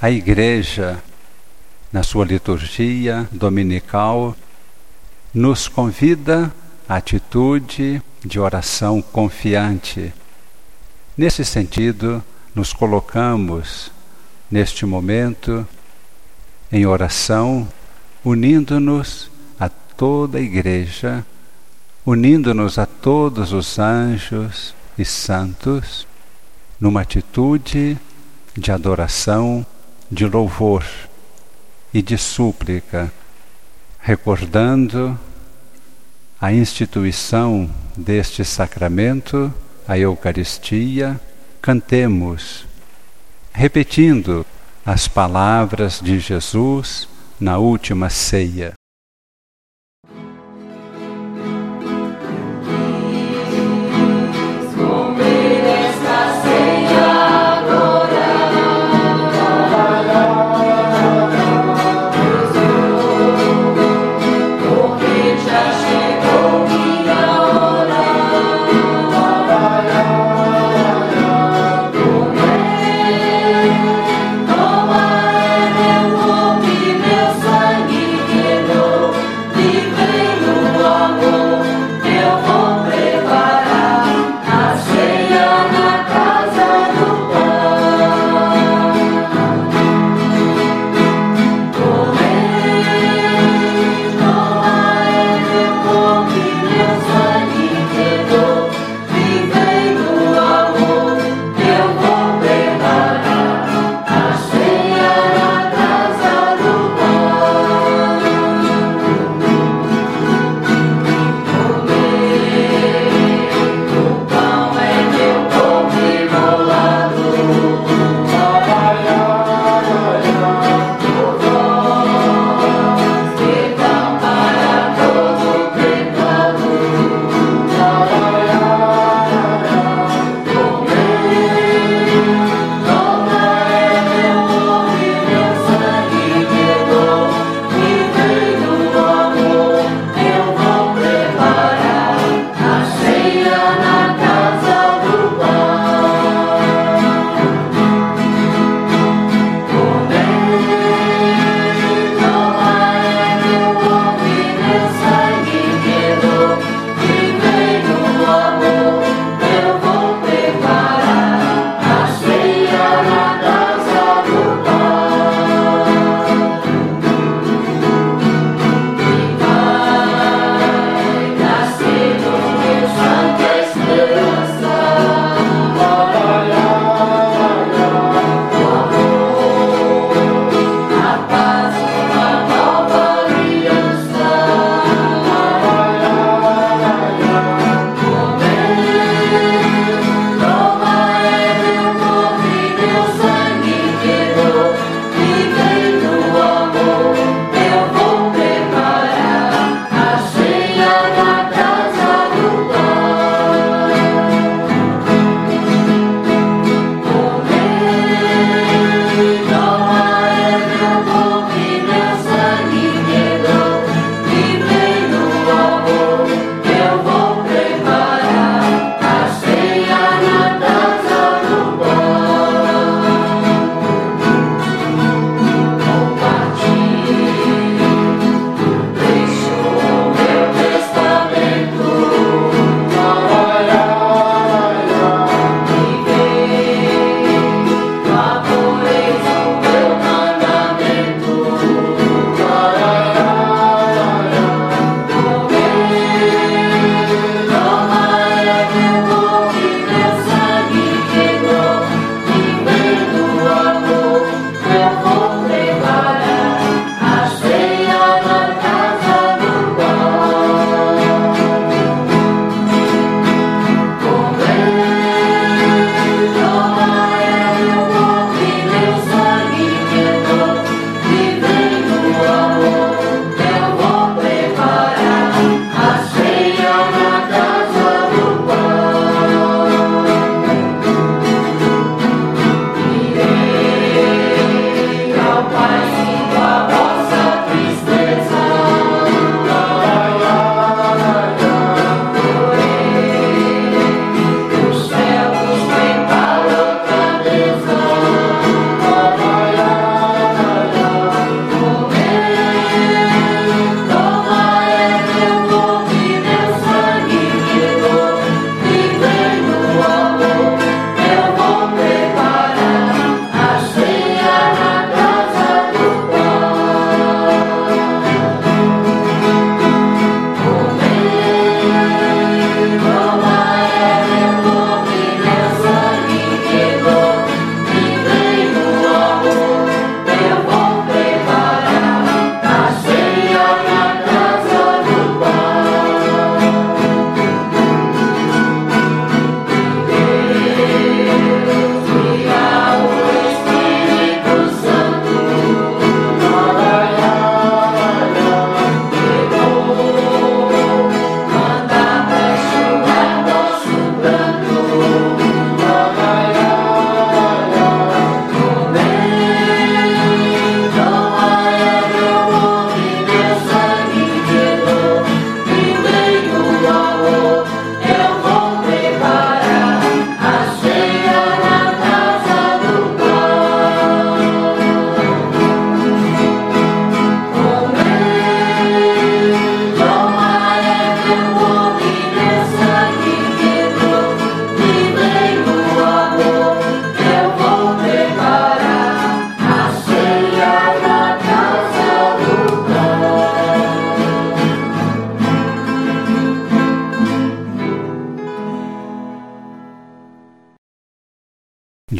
A Igreja, na sua liturgia dominical, nos convida à atitude de oração confiante. Nesse sentido, nos colocamos neste momento em oração, unindo-nos a toda a Igreja, unindo-nos a todos os anjos e santos, numa atitude de adoração, de louvor e de súplica, recordando a instituição deste sacramento, a Eucaristia, cantemos, repetindo as palavras de Jesus na última ceia.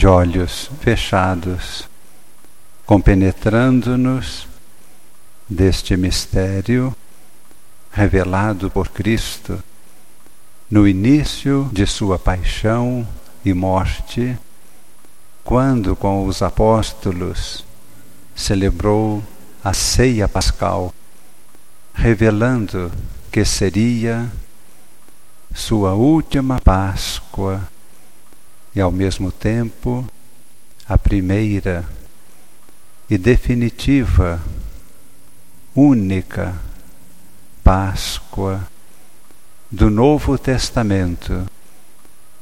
Olhos fechados, compenetrando-nos deste mistério revelado por Cristo no início de sua paixão e morte, quando com os apóstolos celebrou a ceia pascal, revelando que seria sua última Páscoa e ao mesmo tempo a primeira e definitiva, única Páscoa do Novo Testamento,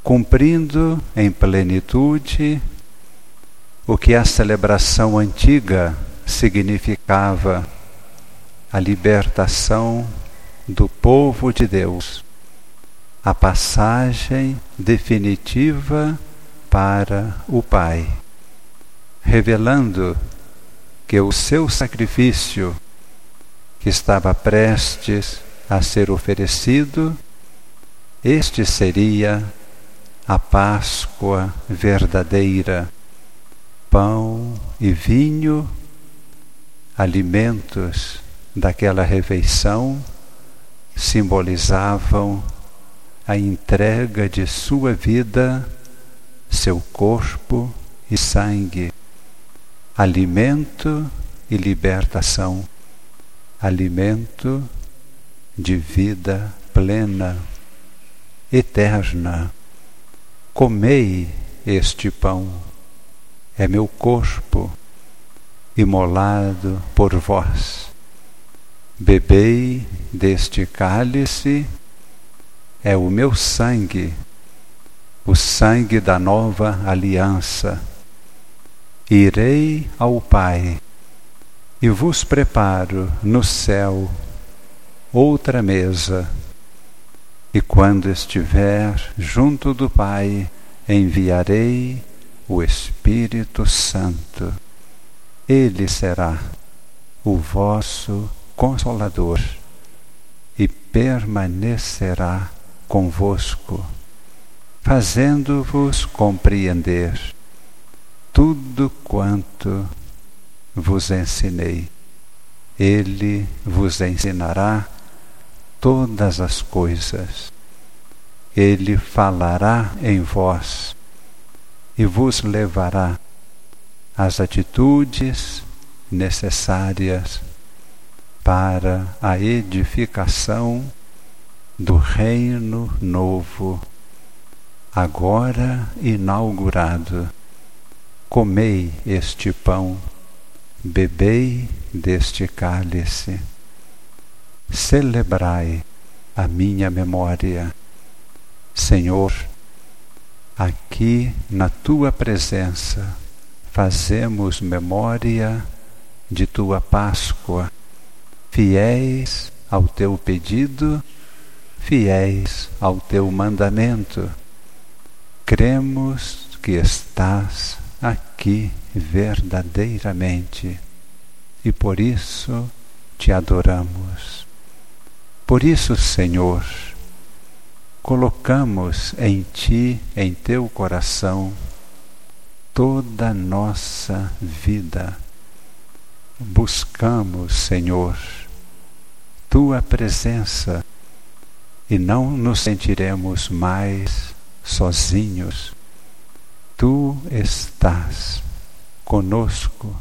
cumprindo em plenitude o que a celebração antiga significava a libertação do povo de Deus, a passagem definitiva para o Pai, revelando que o seu sacrifício, que estava prestes a ser oferecido, este seria a Páscoa verdadeira, pão e vinho, alimentos daquela refeição, simbolizavam a entrega de sua vida, seu corpo e sangue, alimento e libertação, alimento de vida plena, eterna. Comei este pão, é meu corpo imolado por vós. Bebei deste cálice, é o meu sangue, o sangue da nova aliança. Irei ao Pai e vos preparo no céu outra mesa. E quando estiver junto do Pai, enviarei o Espírito Santo. Ele será o vosso consolador e permanecerá convosco, fazendo-vos compreender tudo quanto vos ensinei. Ele vos ensinará todas as coisas. Ele falará em vós e vos levará às atitudes necessárias para a edificação do reino novo, agora inaugurado. Comei este pão, bebei deste cálice celebrai a minha memória. Senhor, aqui na tua presença fazemos memória de tua Páscoa, fiéis ao teu pedido, fiéis ao teu mandamento. Cremos que estás aqui verdadeiramente e por isso te adoramos. Por isso, Senhor, colocamos em Ti, em Teu coração, toda nossa vida. Buscamos, Senhor, Tua presença e não nos sentiremos mais sozinhos. Tu estás conosco